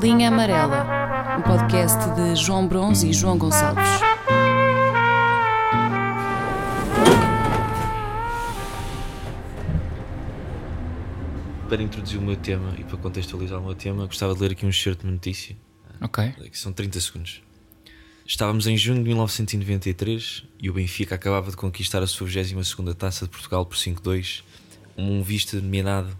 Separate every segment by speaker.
Speaker 1: Linha Amarela, um podcast de João Bronze e João Gonçalves.
Speaker 2: Para introduzir o meu tema e para contextualizar o meu tema, gostava de ler aqui um excerto de notícia.
Speaker 3: Ok.
Speaker 2: Que são 30 segundos. Estávamos em junho de 1993 e o Benfica acabava de conquistar a sua 22 taça de Portugal por 5-2, um vista dominado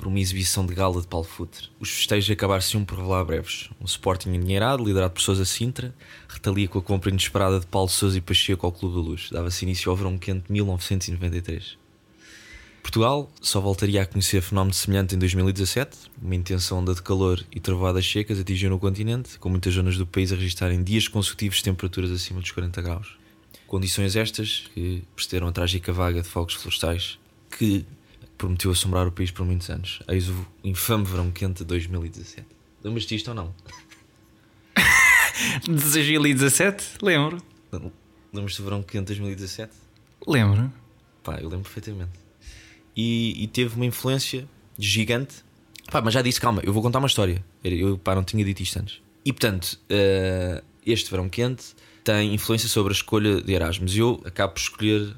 Speaker 2: por uma exibição de gala de Paulo Futre. Os festejos acabar-se por revelar breves. Um Sporting endinheirado, liderado por Sousa Sintra, retalia com a compra inesperada de Paulo Sousa e Pacheco ao Clube da Luz. Dava-se início ao verão quente de 1993. Portugal só voltaria a conhecer fenómeno semelhante em 2017. Uma intensa onda de calor e trovoadas secas atingiu no continente, com muitas zonas do país a registrarem dias consecutivos de temperaturas acima dos 40 graus. Condições estas que precederam a trágica vaga de fogos florestais que prometeu assombrar o país por muitos anos. Eis o infame verão quente de 2017. Lembras-te disto ou não?
Speaker 3: 2017? Lembro.
Speaker 2: Lembras-te do verão quente de 2017?
Speaker 3: Lembro.
Speaker 2: Pá, eu lembro perfeitamente. E, e, teve uma influência gigante. Pá, mas já disse, calma, eu vou contar uma história. Eu pá, não tinha dito isto antes. E portanto, uh, este verão quente tem influência sobre a escolha de Erasmus. E eu acabo por escolher.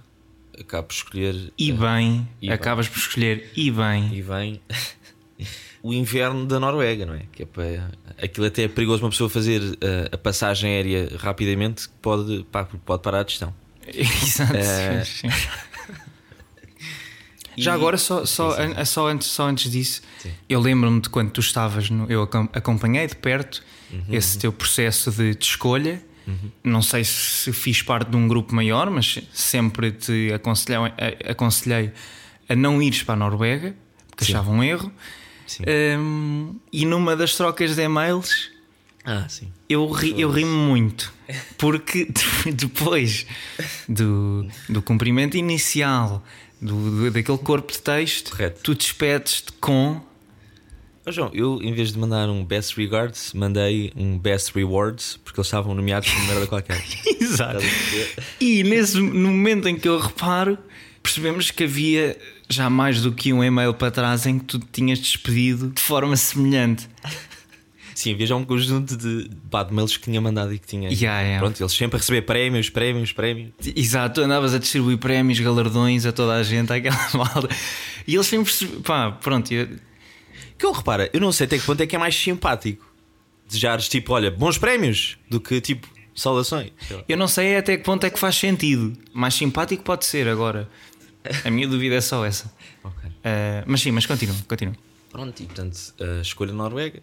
Speaker 2: Acabo por escolher.
Speaker 3: E bem, uh, e acabas bem. por escolher e bem.
Speaker 2: E bem. o inverno da Noruega, não é? Que é para, aquilo até é perigoso uma pessoa fazer uh, a passagem aérea rapidamente, pode, pá, pode parar a gestão.
Speaker 3: Exato. Já agora, só, só, sim, sim. An só, antes, só antes disso, sim. eu lembro-me de quando tu estavas, no, eu acompanhei de perto uhum, esse uhum. teu processo de, de escolha. Uhum. Não sei se fiz parte de um grupo maior, mas sempre te aconselhei, aconselhei a não ires para a Noruega, porque achava um erro. Um, e numa das trocas de e-mails,
Speaker 2: ah, sim.
Speaker 3: Eu, ri, eu muito, porque depois do, do cumprimento inicial do, do, daquele corpo de texto,
Speaker 2: Correto.
Speaker 3: tu despedes-te com.
Speaker 2: Oh, João, eu em vez de mandar um best regards, mandei um best rewards, porque eles estavam nomeados por merda qualquer.
Speaker 3: Exato. E nesse, no momento em que eu reparo, percebemos que havia já mais do que um e-mail para trás em que tu tinhas despedido de forma semelhante.
Speaker 2: Sim, havia já um conjunto de, pá, de mails que tinha mandado e que tinha.
Speaker 3: Yeah, yeah.
Speaker 2: Pronto, eles sempre a receber prémios, prémios, prémios.
Speaker 3: Exato, tu andavas a distribuir prémios, galardões a toda a gente, àquela malda. E eles sempre. pá, pronto. Eu...
Speaker 2: Que eu repara, eu não sei até que ponto é que é mais simpático desejares tipo, olha, bons prémios do que tipo saudações.
Speaker 3: Eu não sei até que ponto é que faz sentido. Mais simpático pode ser agora. A minha dúvida é só essa.
Speaker 2: Okay.
Speaker 3: Uh, mas sim, mas continua, continua.
Speaker 2: Pronto, e portanto, a escolha Noruega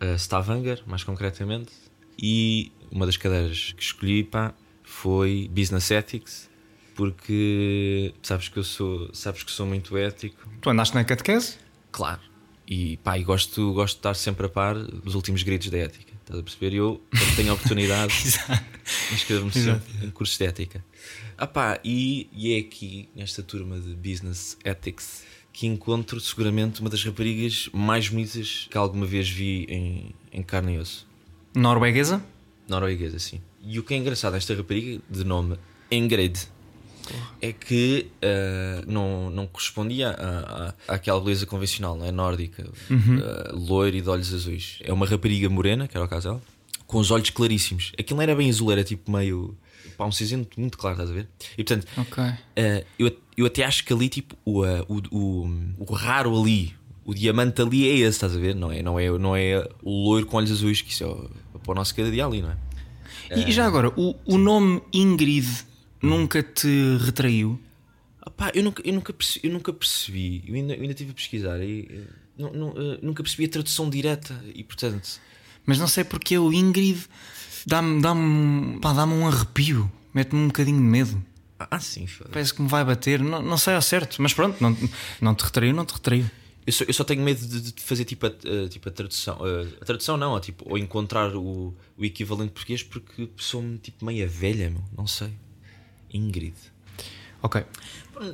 Speaker 2: uh, Stavanger, mais concretamente, e uma das cadeiras que escolhi pá, foi Business Ethics, porque sabes que eu sou, sabes que sou muito ético.
Speaker 3: Tu andaste na catequese?
Speaker 2: Claro. E, pá, e gosto, gosto de estar sempre a par dos últimos gritos da ética. Estás a perceber? Eu, quando tenho a oportunidade, inscrevo-me sempre em cursos de ética. Ah, pá, e, e é aqui, nesta turma de Business Ethics, que encontro seguramente uma das raparigas mais bonitas que alguma vez vi em, em carne e osso.
Speaker 3: Norueguesa?
Speaker 2: Norueguesa, sim. E o que é engraçado esta rapariga, de nome Ingrid, é que uh, não, não correspondia à, à, àquela beleza convencional, não é? Nórdica, uhum. uh, loira e de olhos azuis. É uma rapariga morena, que era o caso dela, com os olhos claríssimos. Aquilo não era bem azul, era tipo meio. pá, um cinzento muito claro, estás a ver? E portanto,
Speaker 3: okay.
Speaker 2: uh, eu, eu até acho que ali, tipo, o, o, o, o raro ali, o diamante ali é esse, estás a ver? Não é, não é, não é o loiro com olhos azuis, que isso é para o nosso cada dia ali, não é?
Speaker 3: E já agora, o, o nome Ingrid nunca te retraiu?
Speaker 2: Opá, eu, nunca, eu, nunca percebi, eu nunca percebi, eu ainda, eu ainda tive a pesquisar e não, não, nunca percebi a tradução direta e portanto.
Speaker 3: Mas não sei porque o Ingrid dá-me dá dá um arrepio, mete-me um bocadinho de medo.
Speaker 2: Ah, sim.
Speaker 3: Parece que me vai bater, não, não sei ao certo, mas pronto, não, não te retraiu, não te retraiu.
Speaker 2: Eu só, eu só tenho medo de, de fazer tipo a, a, tipo a tradução. A, a tradução não, a, tipo, ou encontrar o, o equivalente português porque sou-me tipo meia velha, meu, não sei. Ingrid.
Speaker 3: Ok.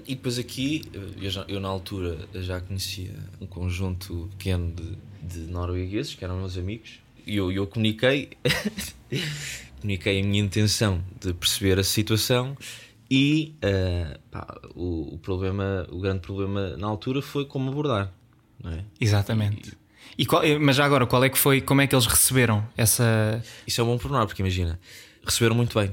Speaker 2: E depois aqui, eu, já, eu na altura já conhecia um conjunto pequeno de, de noruegueses que eram meus amigos e eu, eu comuniquei, comuniquei a minha intenção de perceber a situação e uh, pá, o, o, problema, o grande problema na altura foi como abordar, não é?
Speaker 3: Exatamente. E qual- mas já agora, qual é que foi, como é que eles receberam essa.
Speaker 2: Isso é um bom pormenor, porque imagina, receberam muito bem.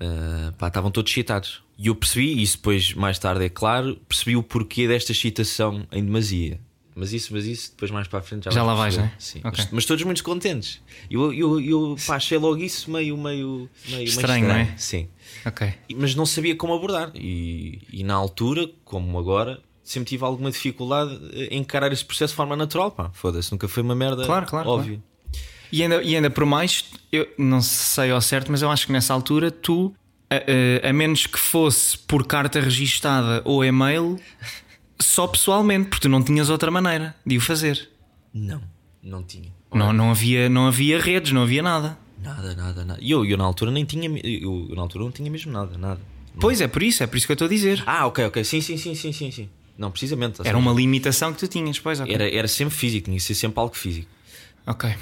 Speaker 2: Ah, estavam todos excitados. E eu percebi, e isso depois, mais tarde, é claro, percebi o porquê desta excitação em demasia. Mas isso, mas isso, depois mais para a frente já,
Speaker 3: Já lá vais, né?
Speaker 2: Sim.
Speaker 3: Ok.
Speaker 2: Mas, mas todos muito contentes. Eu, eu, eu pá, achei logo isso meio, meio, meio meio
Speaker 3: Estranho, não é?
Speaker 2: Sim.
Speaker 3: Ok.
Speaker 2: Mas não sabia como abordar. E, e na altura, como agora, sempre tive alguma dificuldade em encarar esse processo de forma natural. Pá, foda-se, nunca foi uma merda
Speaker 3: Claro, claro,
Speaker 2: óbvio.
Speaker 3: E ainda, e ainda por mais, eu não sei ao certo, mas eu acho que nessa altura tu, a, a- a menos que fosse por carta registada ou e-mail, só pessoalmente, porque tu não tinhas outra maneira de o fazer.
Speaker 2: Não, não tinha.
Speaker 3: Não, não, havia, não havia redes, não havia nada.
Speaker 2: Nada, nada, nada. E eu, eu na altura nem tinha. Eu, eu na altura não tinha mesmo nada, nada.
Speaker 3: Pois é, por isso, é por isso que eu estou a dizer.
Speaker 2: Ah, ok, ok. Sim, sim, sim, sim, sim, sim. Não, precisamente. ou
Speaker 3: Era uma limitação que tu tinhas, pois, ok.
Speaker 2: era, era sempre físico, tinha que ser sempre algo físico.
Speaker 3: Ok.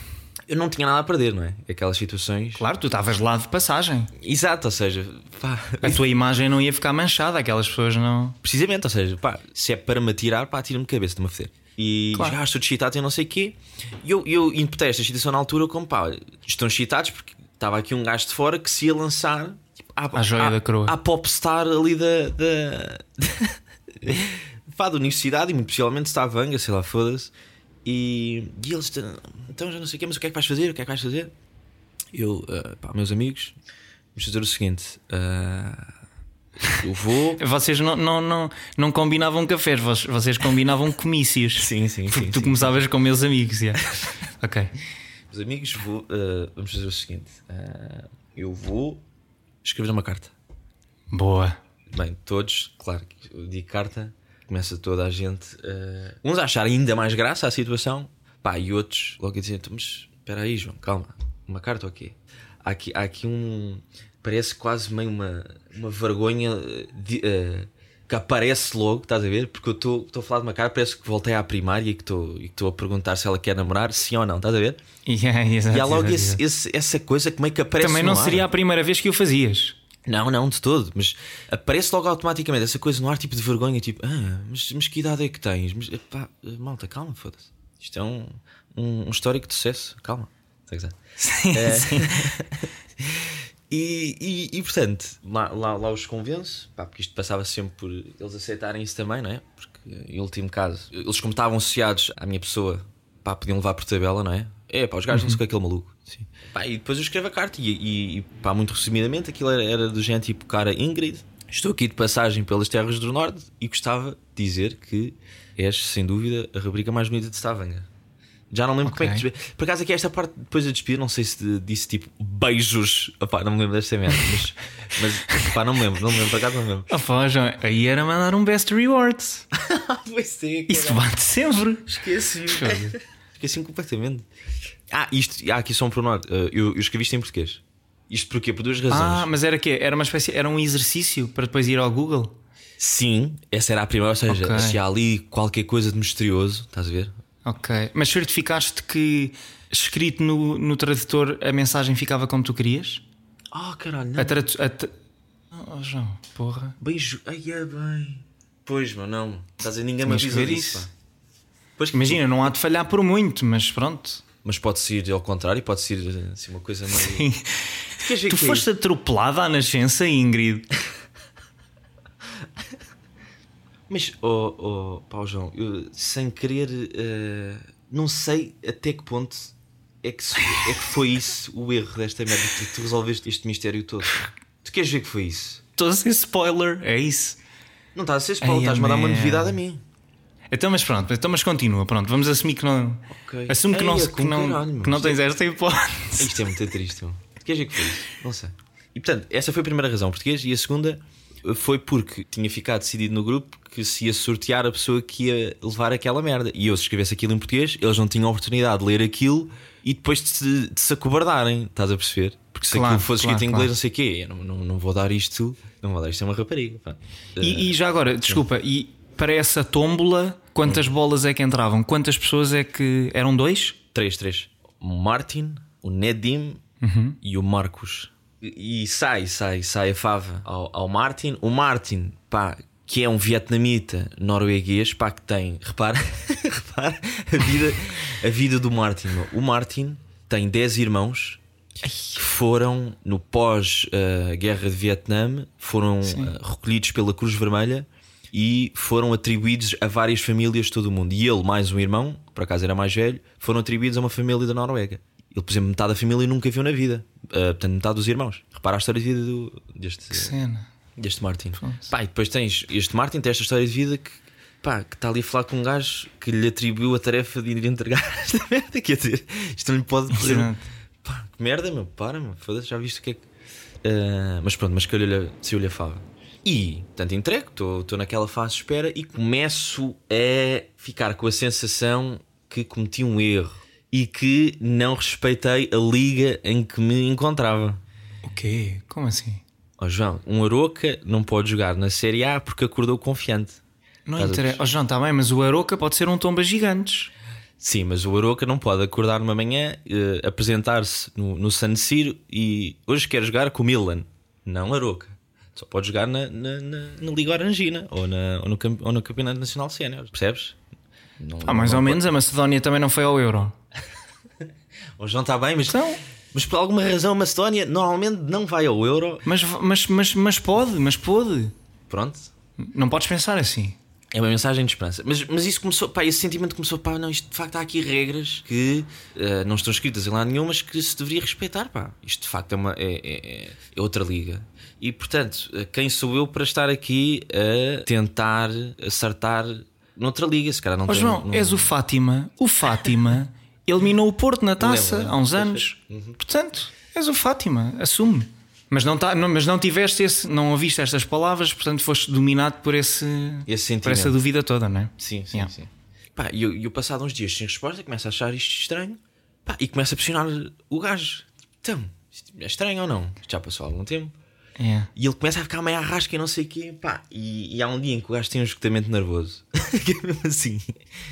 Speaker 2: Eu não tinha nada a perder, não é? Aquelas situações.
Speaker 3: Claro, tu estavas lá de passagem.
Speaker 2: Exato, ou seja, pá,
Speaker 3: A tua imagem não ia ficar manchada, aquelas pessoas não.
Speaker 2: Precisamente, ou seja, pá, se é para me atirar, pá, atira-me de cabeça, de me a foder. E
Speaker 3: Claro.
Speaker 2: já estou excitado e não sei o quê. E eu, eu interpretei esta excitação na altura como, pá, estão excitados porque estava aqui um gajo de fora que se ia lançar tipo, à,
Speaker 3: À joia
Speaker 2: à-
Speaker 3: da coroa.
Speaker 2: À popstar ali da. da... pá, da universidade e muito possivelmente Stavanga, sei lá, foda-se. E, e eles, então já não sei o quê, mas o que é que vais fazer? O que é que vais fazer? Eu, ah, pá, meus amigos, vamos fazer o seguinte. ah, eu vou.
Speaker 3: Vocês não, não, não, não combinavam cafés, vocês combinavam comícios.
Speaker 2: Sim, sim, sim.
Speaker 3: Tu
Speaker 2: sim.
Speaker 3: começavas com meus amigos, yeah. ok.
Speaker 2: Meus amigos, vou, ah, vamos fazer o seguinte: ah, eu vou escrever uma carta.
Speaker 3: Boa.
Speaker 2: Bem, todos, claro, que digo carta, começa toda a gente, ah, uns a achar ainda mais graça à situação, pá, e outros logo a dizer: "Então, mas espera aí, João, calma, uma carta ou quê? Há aqui, há aqui um. Parece quase meio uma, uma vergonha de- ah, que aparece logo, estás a ver? Porque eu estou a falar de uma carta, parece que voltei à primária e que estou a perguntar se ela quer namorar, sim ou não, estás a ver?
Speaker 3: Yeah, exato,
Speaker 2: E há logo
Speaker 3: exato,
Speaker 2: esse- esse- essa coisa que meio que aparece
Speaker 3: Também não seria a primeira vez que o fazias.
Speaker 2: Não, não, de todo. Mas aparece logo automaticamente essa coisa no ar, tipo de vergonha, tipo, ah, mas, mas que idade é que tens? Mas, pá, malta, calma, foda-se. Isto é um, um, um histórico de sucesso, calma.
Speaker 3: Sim,
Speaker 2: É.
Speaker 3: sim.
Speaker 2: E, e, e, portanto, lá, lá, lá os convenço, pá, porque isto passava sempre por eles aceitarem isso também, não é? Porque, em último caso, eles, como estavam associados à minha pessoa, pá, podiam levar por tabela, não é? É, pá, os gajos não sei o que é aquele maluco. Sim. Pá, e depois eu escrevo a carta e, e, e, pá, muito resumidamente, aquilo era, era do género tipo, cara Ingrid, estou aqui de passagem pelas terras do Norte e gostava de dizer que és, sem dúvida, a rubrica mais bonita de Stavanger. Já não lembro
Speaker 3: Ok.
Speaker 2: como é que. Por acaso aqui esta parte depois de despedir, não sei se disse tipo beijos. Opá, não me lembro desta merda, mas, mas pá, não me lembro, não me lembro, por acaso não me lembro.
Speaker 3: Oh, pá, João, aí era mandar um best rewards.
Speaker 2: Pois é,
Speaker 3: Isso bate sempre.
Speaker 2: esqueci. Esqueci completamente. Ah, isto, há aqui só um pormenor. Uh, eu, eu escrevi isto em português. Isto porquê? Por duas razões.
Speaker 3: Ah, mas era quê? Era uma espécie, era um exercício para depois ir ao Google.
Speaker 2: Sim, essa era a primeira, ou seja,
Speaker 3: Ok.
Speaker 2: se há ali qualquer coisa de misterioso, estás a ver?
Speaker 3: Ok. Mas certificaste que escrito no, no tradutor a mensagem ficava como tu querias?
Speaker 2: Ah, caralho, não.
Speaker 3: A tradu a tra- Oh, João, porra.
Speaker 2: Beijo. Ai, é bem. Pois, meu, não. Estás a dizer, ninguém me disso.
Speaker 3: isso.
Speaker 2: pá. Pois
Speaker 3: Imagina, não há de falhar por muito, mas pronto.
Speaker 2: Mas pode ser ao contrário, pode ser assim, uma coisa meio. Queres ver
Speaker 3: Tu
Speaker 2: que é
Speaker 3: foste atropelada à nascença, Ingrid.
Speaker 2: Mas, oh, oh, pá, João, eu, sem querer, eh, não sei até que ponto é que, é que foi isso o erro desta merda que tu resolveste este mistério todo. Tu queres ver que foi isso?
Speaker 3: Estou a ser spoiler, é isso.
Speaker 2: Não estás a ser spoiler, estás-me a dar uma novidade a mim.
Speaker 3: Então, mas pronto, então, mas continua. Pronto, vamos assumir que não.
Speaker 2: Ok.
Speaker 3: Assume que não, que não,
Speaker 2: caralho,
Speaker 3: que não
Speaker 2: é-
Speaker 3: tens esta hipótese.
Speaker 2: Isto é muito triste. queres ver que foi isso? Não sei. E portanto, essa foi a primeira razão, português, e a segunda foi porque tinha ficado decidido no grupo que se ia sortear a pessoa que ia levar aquela merda. E eu, se escrevesse aquilo em português, eles não tinham a oportunidade de ler aquilo e depois de se, de se acobardarem, estás a perceber? Porque se
Speaker 3: Claro,
Speaker 2: aquilo fosse escrito
Speaker 3: claro,
Speaker 2: em inglês,
Speaker 3: claro.
Speaker 2: não sei o quê, eu não, não, não vou dar isto, não vou dar isto a uma rapariga.
Speaker 3: E, e já agora, desculpa, e para essa tómbola, quantas bolas é que entravam? Quantas pessoas é que. Eram dois?
Speaker 2: Três, três. O Martin, o Nedim e o Marcos. E, e sai, sai, sai a fava ao, ao Martin. O Martin, pá, que é um vietnamita norueguês, pá, que tem, repara, repara a vida, a vida do Martin. O Martin tem 10 irmãos que foram no pós-guerra de Vietnã, foram uh, recolhidos pela Cruz Vermelha e foram atribuídos a várias famílias de todo o mundo. E ele, mais um irmão, que por acaso era mais velho, foram atribuídos a uma família da Noruega. Ele, por exemplo, metade da família nunca viu na vida. Uh, portanto, metade dos irmãos. Repara a história de vida do, deste,
Speaker 3: Que cena.
Speaker 2: deste Martin. Pá, e depois tens este Martin, tem esta história de vida que. Pá, que está ali a falar com um gajo que lhe atribuiu a tarefa de ir entregar esta merda. Quer dizer, isto não lhe pode dizer. Pá, que merda, meu, para, meu, foda-se, já viste o que é que. Ah, mas pronto, mas calhou-lhe saiu-lhe a fava. E, portanto, entrego, estou naquela fase de espera e começo a ficar com a sensação que cometi um erro e que não respeitei a liga em que me encontrava.
Speaker 3: O quê? Como assim?
Speaker 2: Ó João, um Aroca não pode jogar na Série A porque acordou confiante.
Speaker 3: Não
Speaker 2: Estás
Speaker 3: interessa. Oh, João, está bem, mas o Aroca pode ser um tomba gigantes.
Speaker 2: Sim, mas o Aroca não pode acordar numa manhã, eh, apresentar-se no, no San Siro e hoje quer jogar com o Milan. Não Aroca. Só pode jogar na, na, na- na Liga Orangina ou, na, ou, no, ou no Campeonato Nacional Sénior. Percebes? Não,
Speaker 3: Ah, mais
Speaker 2: não
Speaker 3: ou
Speaker 2: pode-
Speaker 3: menos a Macedónia também não foi ao Euro.
Speaker 2: O João está bem, mas,
Speaker 3: Então.
Speaker 2: mas por alguma razão a Macedónia normalmente não vai ao Euro.
Speaker 3: Mas, mas, mas, mas pode, mas pode.
Speaker 2: Pronto.
Speaker 3: Não podes pensar assim.
Speaker 2: É uma mensagem de esperança. Mas, mas isso começou, pá, esse sentimento começou, pá, não, isto de facto há aqui regras que eh, não estão escritas em lado nenhum, mas que se deveria respeitar, pá. Isto de facto é, uma, é, é- é outra liga. E portanto, eh, quem sou eu para estar aqui a tentar acertar noutra liga? Se calhar não tem-
Speaker 3: João,
Speaker 2: não-
Speaker 3: és o Fátima. O Fátima eliminou o Porto na taça
Speaker 2: lembro,
Speaker 3: há uns anos. Portanto, és o Fátima. Assume. Mas não, tá, não, mas não tiveste esse, não ouviste estas palavras, portanto foste dominado por, esse,
Speaker 2: Esse
Speaker 3: por essa dúvida toda, não é?
Speaker 2: Sim, sim,
Speaker 3: Yeah.
Speaker 2: sim. Pá, e eu, eu passado uns dias sem resposta, começo a achar isto estranho. Pá, e começo a pressionar o gajo. Então, é estranho ou não? Já passou algum tempo.
Speaker 3: É.
Speaker 2: E ele começa a ficar meio arrasca e não sei o quê. Pá, e, e há um dia em que o gajo tem um esgotamento nervoso. que é mesmo assim.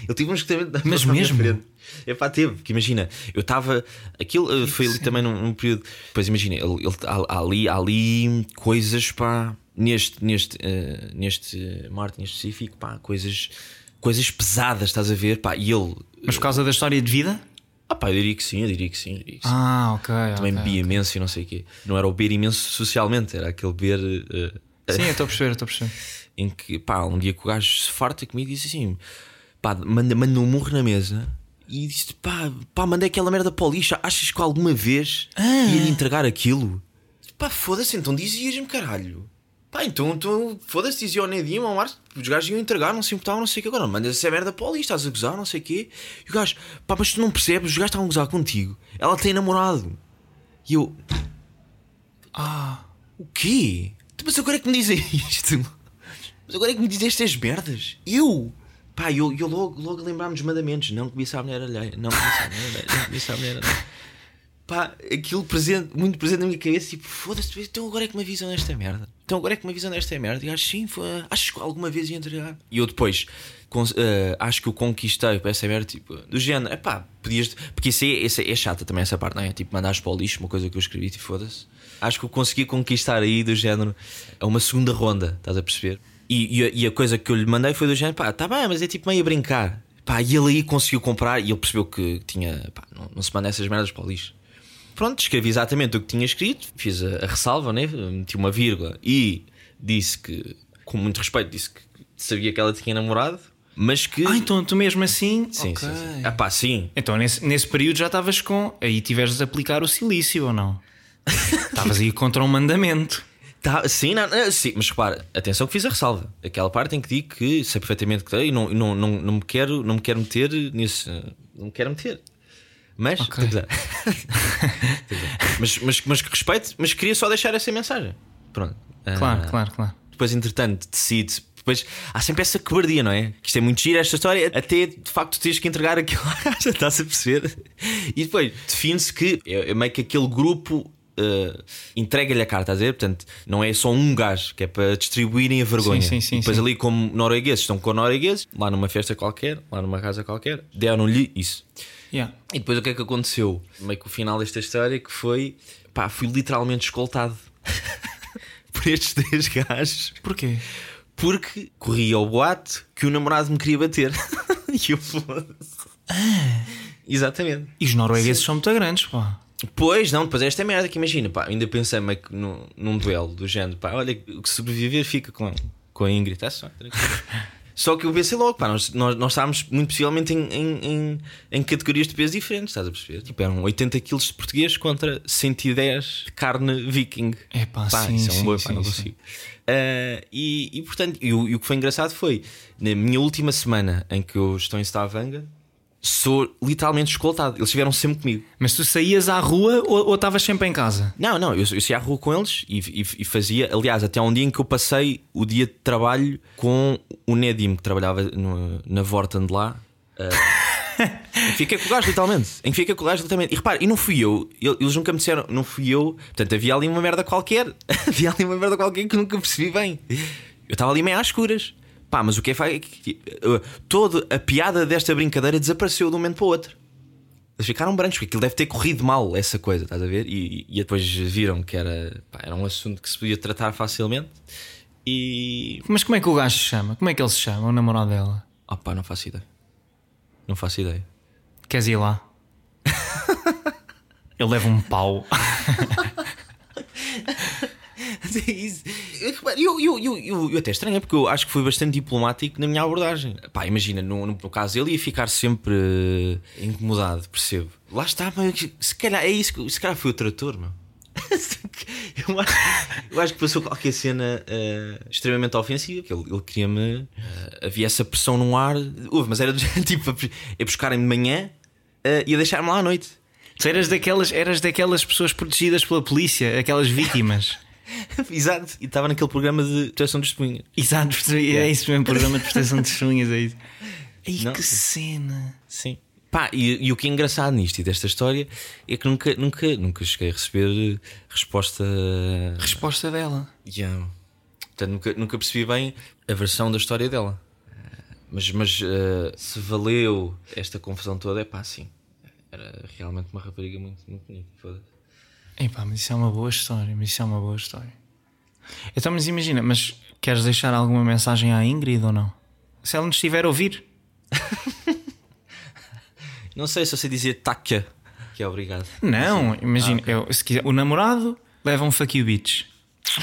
Speaker 2: Ele teve um esgotamento nervoso.
Speaker 3: Mas mesmo?
Speaker 2: É pá, teve. Porque imagina, eu estava. Aquilo eh, foi ali também num, num período. Depois imagina, ele, ele- há, há ali, há ali coisas, pá. Neste, neste, eh, neste Martin específico, pá, coisas, coisas pesadas, estás a ver? Pá, e ele.
Speaker 3: Mas por causa da história de vida?
Speaker 2: Ah, pá, eu diria que sim, eu diria que sim. Eu diria que sim.
Speaker 3: Ah, ok.
Speaker 2: Também
Speaker 3: ok.
Speaker 2: bebia imenso e não sei o quê. Não era o beber imenso socialmente, era aquele beber. eh,
Speaker 3: Sim, eu estou a perceber, estou a perceber.
Speaker 2: em que pá, um dia que o gajo se farta comigo e disse assim: pá, manda, manda um murro na mesa e disse: pá, pá, mandei aquela merda para o lixo. Achas que alguma vez ia lhe entregar aquilo? Pá, foda-se, então dizias-me caralho. Pá, então, então foda-se, dizia ao Nedim, ao Marcos, os gajos iam entregar, não se importavam, não sei o que. Agora, mandas essa merda para o lixo, estás a gozar, não sei o quê. E o gajo, pá, mas tu não percebes, os gajos estavam a gozar contigo. Ela tem namorado. E eu,
Speaker 3: Ah,
Speaker 2: o quê? Mas agora é que me dizem isto? Mas agora é que me dizem estas merdas? Eu? Pá, eu, eu logo, logo lembrar-me dos mandamentos. Não cobiça a mulher alheia. Não cobiça a mulher alheia. Não a mulher alheia. Pá, aquilo presente, muito presente na minha cabeça. Tipo, foda-se, então agora é que me avisam desta merda. Então agora é que me avisam desta merda. E acho sim, foi, acho que alguma vez ia entregar. E eu depois, eh, acho que eu conquistei para essa merda, tipo, do género, é pá, podias. Porque isso é, isso é, é chata também, essa parte, não é? Tipo, mandares para o lixo uma coisa que eu escrevi, tipo, foda-se. Acho que eu consegui conquistar aí do género a uma segunda ronda, estás a perceber? E, e, a, e a coisa que eu lhe mandei foi do género, pá, tá bem, mas é tipo meio a brincar. Pá, e ele aí conseguiu comprar e ele percebeu que tinha, pá, não, não se manda essas merdas para o lixo. Pronto, escrevi exatamente o que tinha escrito, fiz a, a ressalva, né? meti uma vírgula e disse que, com muito respeito, disse que sabia que ela tinha namorado, mas que.
Speaker 3: ah então tu mesmo assim.
Speaker 2: sim,
Speaker 3: Ok.
Speaker 2: sim, sim. Ah, pá, sim.
Speaker 3: Então nesse, nesse período já estavas com. Aí tiveres de aplicar o silício ou não? Estavas aí contra um mandamento.
Speaker 2: Tá, sim, não, sim, mas repara, atenção que fiz a ressalva. Aquela parte em que digo que sei perfeitamente que tem e não, não, não, não, me quero, não me quero meter nisso. Não me quero meter. Mas,
Speaker 3: Ok.
Speaker 2: quer dizer, quer dizer, mas, mas, mas que respeito, mas queria só deixar essa mensagem. Pronto.
Speaker 3: Claro,
Speaker 2: Ah,
Speaker 3: claro, claro.
Speaker 2: Depois, entretanto, decide. Depois há sempre essa cobardia, não é? Que isto é muito giro, esta história, até de facto tens que entregar aquilo já estás a perceber. E depois define-se que é, é meio que aquele grupo uh, entrega-lhe a carta, a ver? Portanto, não é só um gajo que é para distribuírem a vergonha.
Speaker 3: Sim, sim, sim,
Speaker 2: E depois,
Speaker 3: sim.
Speaker 2: ali, como noruegueses estão com noruegueses, lá numa festa qualquer, lá numa casa qualquer, deram-lhe isso.
Speaker 3: Yeah.
Speaker 2: E depois o que é que aconteceu? Meio que o final desta história que foi pá, fui literalmente escoltado por estes três gajos.
Speaker 3: Porquê?
Speaker 2: porque corria o boato que o namorado me queria bater. e eu foda-se. Exatamente.
Speaker 3: E os noruegueses são muito grandes, pá.
Speaker 2: Pois, não, depois é esta merda que imagina, pá, ainda pensei meio que num, num duelo do género, pá, olha, o que sobreviver fica com, com a Ingrid, tá só, tranquilo. Só que eu pensei logo, pá, nós, nós, nós estávamos muito possivelmente em, em, em, em categorias de peso diferentes, estás a perceber? Tipo, eram 80 quilos de português contra 110 de carne viking.
Speaker 3: É pá,
Speaker 2: Pá,
Speaker 3: sim,
Speaker 2: isso é um boi, pá, não consigo. Ah, e, e portanto, e o, e o que foi engraçado foi na minha última semana em que eu estou em Stavanger, sou literalmente escoltado. Eles estiveram sempre comigo.
Speaker 3: Mas tu saías à rua ou ou estavas sempre em casa?
Speaker 2: Não, não, eu, eu saía à rua com eles e, e- e fazia, aliás, até um dia em que eu passei o dia de trabalho com o Nedim, que trabalhava no- na Vorten de lá. Ah, em que fiquei com o gajo, literalmente. Em que fiquei com o gajo, literalmente. E repare, e não fui eu, ele- eles nunca me disseram, não fui eu. Portanto, havia ali uma merda qualquer. havia ali uma merda qualquer que nunca percebi bem. Eu estava ali meio às escuras. Pá, mas o que é é que toda a piada desta brincadeira desapareceu de um momento para o outro. Eles ficaram brancos, porque aquilo deve ter corrido mal, essa coisa, estás a ver? E, e depois viram que era, pá, era um assunto que se podia tratar facilmente. E.
Speaker 3: Mas como é que o gajo se chama? Como é que ele se chama, o namorado dela?
Speaker 2: Oh pá, não faço ideia. Não faço ideia.
Speaker 3: Queres ir lá? ele leva um pau.
Speaker 2: Isso. Eu, eu, eu, eu, até estranho, porque eu acho que fui bastante diplomático na minha abordagem. Pá, imagina, no, no, caso ele ia ficar sempre eh, incomodado, percebo. Lá está, mas se calhar é isso que se calhar foi o trator, meu. eu, acho, eu acho que passou qualquer cena eh, extremamente ofensiva, que ele, ele queria-me. eh, havia essa pressão no ar, houve, mas era tipo a buscarem de manhã eh, e a deixar-me lá à noite.
Speaker 3: Tu eras daquelas, eras daquelas pessoas protegidas pela polícia, aquelas vítimas.
Speaker 2: Exato, e estava naquele programa de proteção de testemunhas.
Speaker 3: Exato, é isso mesmo, programa de proteção de testemunhas, é isso. Ai,
Speaker 2: Não.
Speaker 3: que cena.
Speaker 2: Sim. Pá, e, e o que é engraçado nisto e desta história é que nunca, nunca, nunca cheguei a receber eh, resposta.
Speaker 3: Resposta dela.
Speaker 2: Yeah. Portanto, nunca, nunca percebi bem a versão da história dela. Eh, Mas, mas eh, se valeu esta confusão toda, é pá, sim. Era realmente uma rapariga muito, muito bonita.
Speaker 3: Epá, mas isso é uma boa história, mas isso é uma boa história. Então, mas imagina, mas queres deixar alguma mensagem à Ingrid ou não? Se ela nos estiver a ouvir,
Speaker 2: Não sei se eu sei dizer taca, que é obrigado.
Speaker 3: não, imagina, eu- se quiser, o namorado leva um fuck you bitch,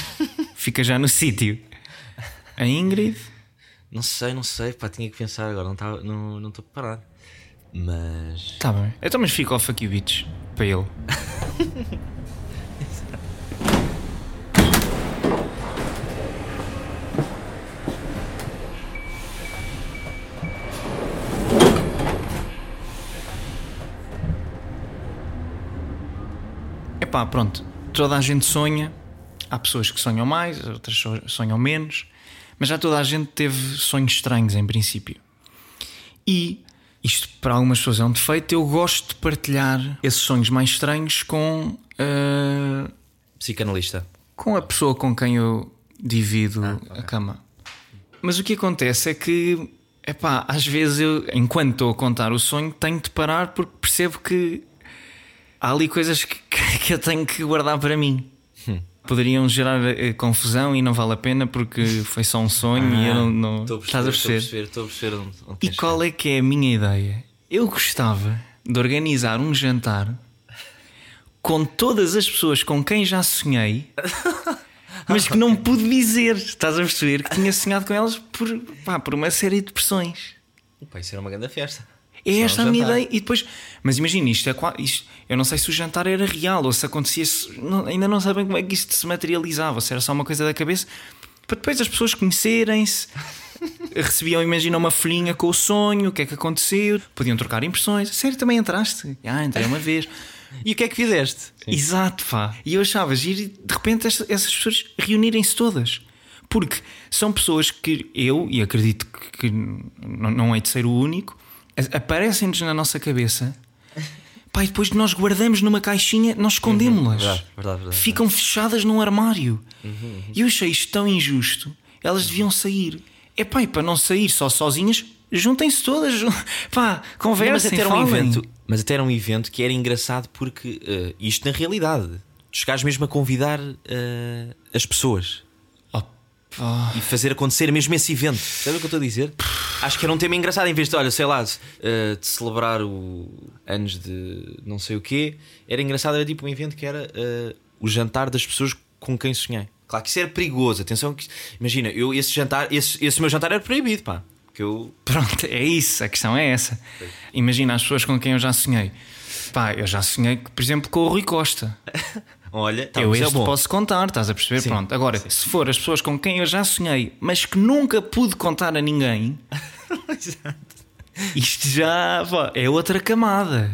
Speaker 3: fica já no sítio. A Ingrid,
Speaker 2: Não sei, não sei, pá, tinha que pensar agora, não estou não, não preparado. Mas.
Speaker 3: tá bem, então, mas fica o fuck you bitch para ele. Epá, pronto, toda a gente sonha. Há pessoas que sonham mais, outras so- sonham menos, mas já toda a gente teve sonhos estranhos em princípio. E isto para algumas pessoas é um defeito. Eu gosto de partilhar esses sonhos mais estranhos com, ah,
Speaker 2: Psicanalista.
Speaker 3: com a pessoa com quem eu divido a cama. Mas o que acontece é que, epá, às vezes eu, enquanto estou a contar o sonho, tenho de parar porque percebo que há ali coisas que, que eu tenho que guardar para mim. Poderiam gerar eh, confusão e não vale a pena porque foi só um sonho e eu não. não
Speaker 2: Estou a
Speaker 3: estás a
Speaker 2: perceber, estou a perceber, estou a perceber onde, onde
Speaker 3: E qual é que é a minha ideia? Eu gostava de organizar um jantar com todas as pessoas com quem já sonhei, mas que não pude dizer. Estás a perceber? Que tinha sonhado com elas por, pá, por uma série de pressões.
Speaker 2: Pá, isso era uma grande festa.
Speaker 3: É esta a minha
Speaker 2: jantar.
Speaker 3: ideia. E depois, mas imagina, isto é isto, eu não sei se o jantar era real ou se acontecia, não- ainda não sabem como é que isto se materializava, se era só uma coisa da cabeça, para depois as pessoas conhecerem-se. Recebiam, imagina, uma folhinha com o sonho, o que é que aconteceu, podiam trocar impressões. Sério, também entraste? Ah, entrei uma vez.
Speaker 2: E o que é que fizeste?
Speaker 3: Exato, pá. E eu achava giro, de repente essas pessoas reunirem-se todas. Porque são pessoas que eu, e acredito que, que não, não hei de ser o único, aparecem-nos na nossa cabeça. Pá, e depois nós guardamos numa caixinha, nós escondemos-las.
Speaker 2: Verdade, verdade, verdade.
Speaker 3: Ficam fechadas num armário. E eu achei isto tão injusto. Elas deviam sair. É pá, e para não sair só sozinhas, juntem-se todas. Pá,
Speaker 2: Não, mas
Speaker 3: conversem,
Speaker 2: até era um evento, mas até era um evento que era engraçado porque eh, isto na realidade, tu chegares mesmo a convidar eh, as pessoas.
Speaker 3: Oh,
Speaker 2: e fazer acontecer mesmo esse evento. Sabe o que eu estou a dizer? Acho que era um tema engraçado em vez de, olha, sei lá, de, uh, de celebrar o anos de não sei o quê, era engraçado, era tipo um evento que era uh, o jantar das pessoas com quem sonhei. Claro que isso era perigoso, atenção que imagina, eu esse jantar, esse, esse meu jantar era proibido, pá. Que eu...
Speaker 3: Pronto, é isso, a questão é essa. Imagina as pessoas com quem eu já sonhei. Pá, eu já sonhei, por exemplo, com o Rui Costa.
Speaker 2: Olha, tá,
Speaker 3: eu
Speaker 2: é
Speaker 3: este
Speaker 2: bom.
Speaker 3: posso contar, estás a perceber?
Speaker 2: Sim,
Speaker 3: Pronto, agora,
Speaker 2: sim.
Speaker 3: se for as pessoas com quem eu já sonhei, mas que nunca pude contar a ninguém, isto já pá, é outra camada.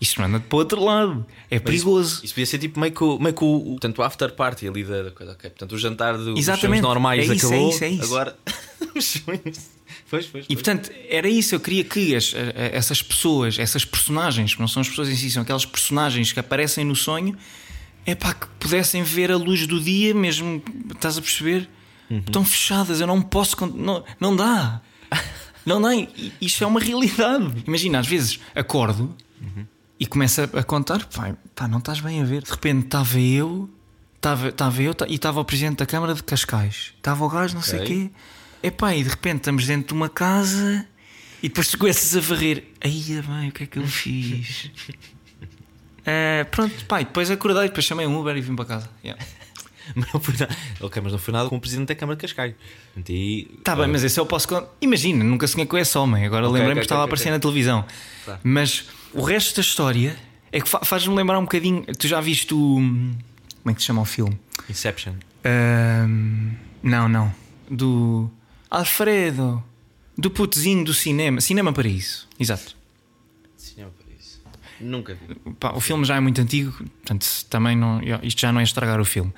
Speaker 3: Isto manda para o outro lado. É perigoso.
Speaker 2: Isso podia ser tipo meio que, o- meio que o, portanto, o after party ali da, coisa. ok. Portanto, o jantar do- dos sonhos normais
Speaker 3: É isso, é
Speaker 2: acabou.
Speaker 3: isso, é isso.
Speaker 2: Agora, os sonhos. Pois, pois,
Speaker 3: E
Speaker 2: pois.
Speaker 3: portanto, era isso. Eu queria que as- essas pessoas, essas personagens, que não são as pessoas em si, são aquelas personagens que aparecem no sonho, é pá, que pudessem ver a luz do dia, mesmo, estás a perceber? Estão fechadas, eu não posso. Não, não dá. Não dá. Isto é uma realidade. Imagina, às vezes acordo e começo a- contar, pá, pá, não estás bem a ver. De repente estava eu, estava estava eu ta- e estava o presidente da Câmara de Cascais, estava o gajo, não sei o quê. Epá, e de repente estamos dentro de uma casa e depois tu começas a varrer. Aí, bem, o que é que eu fiz? Eh, pronto, e depois acordei, depois chamei um Uber e vim para casa. Yeah.
Speaker 2: Mas não foi nada. Ok, mas não foi nada com o presidente da Câmara de Cascais. Aí,
Speaker 3: Tá bem, mas esse eu posso. Imagina, nunca sonhei com esse homem, agora
Speaker 2: Ok,
Speaker 3: lembrei-me
Speaker 2: ok,
Speaker 3: que estava
Speaker 2: ok,
Speaker 3: a aparecer
Speaker 2: ok.
Speaker 3: na televisão.
Speaker 2: Claro.
Speaker 3: Mas o resto da história é que fa- faz-me lembrar um bocadinho. Tu já viste o. Como é que se chama o filme?
Speaker 2: Inception.
Speaker 3: Não, não. Do Alfredo. Do putezinho do cinema. Cinema Paraíso. Exato.
Speaker 2: Cinema para isso. Nunca vi.
Speaker 3: Pá, o filme já é muito antigo, portanto, também não, isto já não é estragar o filme.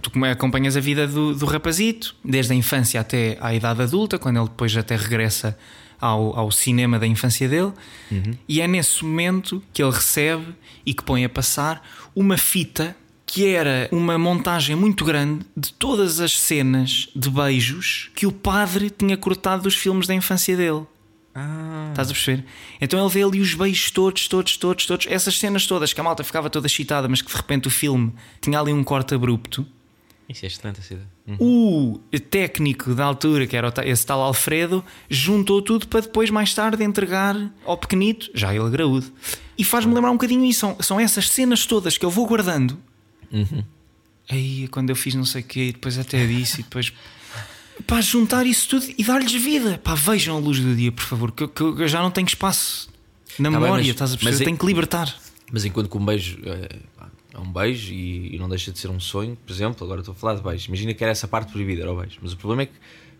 Speaker 3: Tu como é- acompanhas a vida do, do rapazito, desde a infância até à idade adulta, quando ele depois até regressa ao, ao cinema da infância dele, e é nesse momento que ele recebe e que põe a passar uma fita que era uma montagem muito grande de todas as cenas de beijos que o padre tinha cortado dos filmes da infância dele.
Speaker 2: Ah.
Speaker 3: Estás a perceber? Então ele vê ali os beijos todos, todos, todos, todos, essas cenas todas que a malta ficava toda excitada, mas que de repente o filme tinha ali um corte abrupto.
Speaker 2: Isso é excelente ideia.
Speaker 3: O técnico da altura, que era esse tal Alfredo, juntou tudo para depois, mais tarde, entregar ao pequenito, já ele graúdo. E faz-me lembrar um bocadinho isso. São, são essas cenas todas que eu vou guardando. Aí, quando eu fiz não sei o quê, e depois até disse, e depois. Pá, juntar isso tudo e dar-lhes vida. Pá, vejam a luz do dia, por favor, que, eu- que eu já não tenho espaço na
Speaker 2: Tá bem,
Speaker 3: memória,
Speaker 2: mas-
Speaker 3: estás a perceber?
Speaker 2: mas
Speaker 3: Eu tenho que libertar.
Speaker 2: Mas enquanto que um beijo é, pá, é um beijo e, e não deixa de ser um sonho, por exemplo, agora estou a falar de beijo. Imagina que era essa parte proibida, era o beijo. Mas o problema é que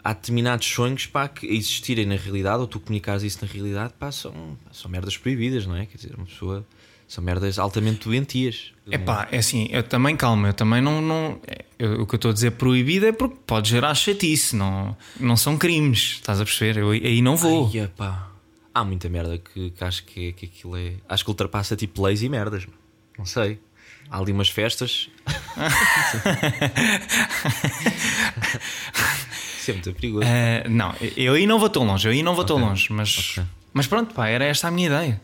Speaker 2: há determinados sonhos pá, que existirem na realidade, ou tu comunicares isso na realidade, pá, são, são merdas proibidas, não é? Quer dizer, uma pessoa. São merdas altamente doentias.
Speaker 3: É pá, é assim, eu também, calma, eu também não. não é, eu- o que eu estou a dizer proibido é porque pode gerar chatice, não, não são crimes, estás a perceber? Eu aí não vou.
Speaker 2: Ai, epá. Há muita merda que, que acho que, que aquilo é. Acho que ultrapassa tipo leis e merdas. Não sei. Há ali umas festas. Isso é muito perigoso.
Speaker 3: Eh, não, eu aí não vou tão longe, eu aí não vou tão
Speaker 2: Ok,
Speaker 3: longe, mas,
Speaker 2: ok.
Speaker 3: mas pronto, pá, era esta a minha ideia.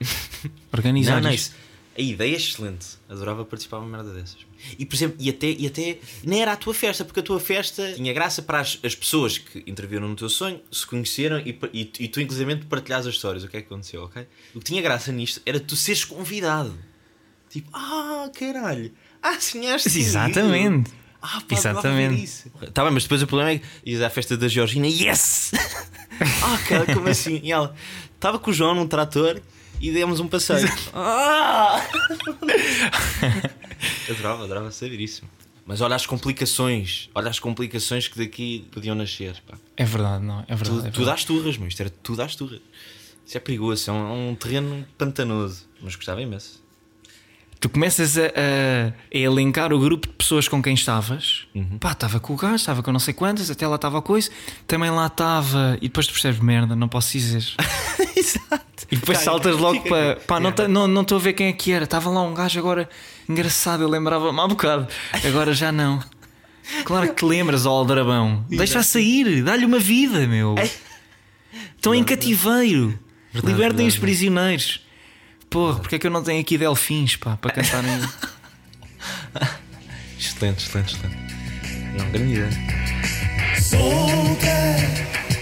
Speaker 3: Organizar
Speaker 2: Não, não, isso. A ideia é excelente. Adorava participar de uma merda dessas. E por exemplo, e até, e até nem era a tua festa, porque a tua festa tinha graça para as, as pessoas que interviram no teu sonho, se conheceram e, e, e tu, inclusive, partilhas as histórias. O que é que aconteceu, ok? O que tinha graça nisto era tu seres convidado. Tipo, ah, caralho. Ah, sonhaste comigo.
Speaker 3: Exatamente.
Speaker 2: Ah, pá,
Speaker 3: Exatamente.
Speaker 2: isso. Tá bem, mas depois o problema é que ias à festa da Georgina, yes! ah, cara, como assim? E ela estava com o João num trator e demos um passeio. Ah! adorava, adorava saber isso. Mas olha as complicações, olha as complicações que daqui podiam nascer. Pá.
Speaker 3: É verdade, não, é verdade.
Speaker 2: Tu,
Speaker 3: é
Speaker 2: tudo às turras, meu. Isto era tudo às turras. Isso é perigoso, é um, um terreno pantanoso. Mas gostava imenso.
Speaker 3: Tu começas a, a- a elencar o grupo de pessoas com quem estavas.
Speaker 2: Uhum.
Speaker 3: Pá, estava com o gajo, estava com não sei quantas, até lá estava a coisa. Também lá estava. E depois tu percebes merda, não posso dizer.
Speaker 2: Exato.
Speaker 3: E depois saltas logo
Speaker 2: fica-
Speaker 3: para. Pá, não
Speaker 2: Yeah.
Speaker 3: estou não, não estou a ver quem é que era. Estava lá um gajo agora engraçado, eu lembrava-me há bocado. Agora já não. Claro que te lembras, ó aldrabão. Deixa-a sair, dá-lhe uma vida, meu. Estão em cativeiro. Libertem os prisioneiros. Porra, porque é que eu não tenho aqui delfins pá, para cantarem?
Speaker 2: Excelente, excelente, excelente. Não, grande ideia. Solta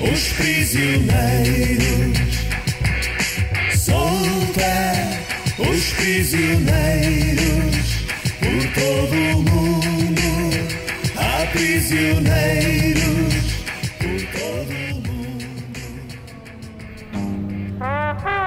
Speaker 2: os prisioneiros. Solta os prisioneiros. Por todo o mundo há prisioneiros.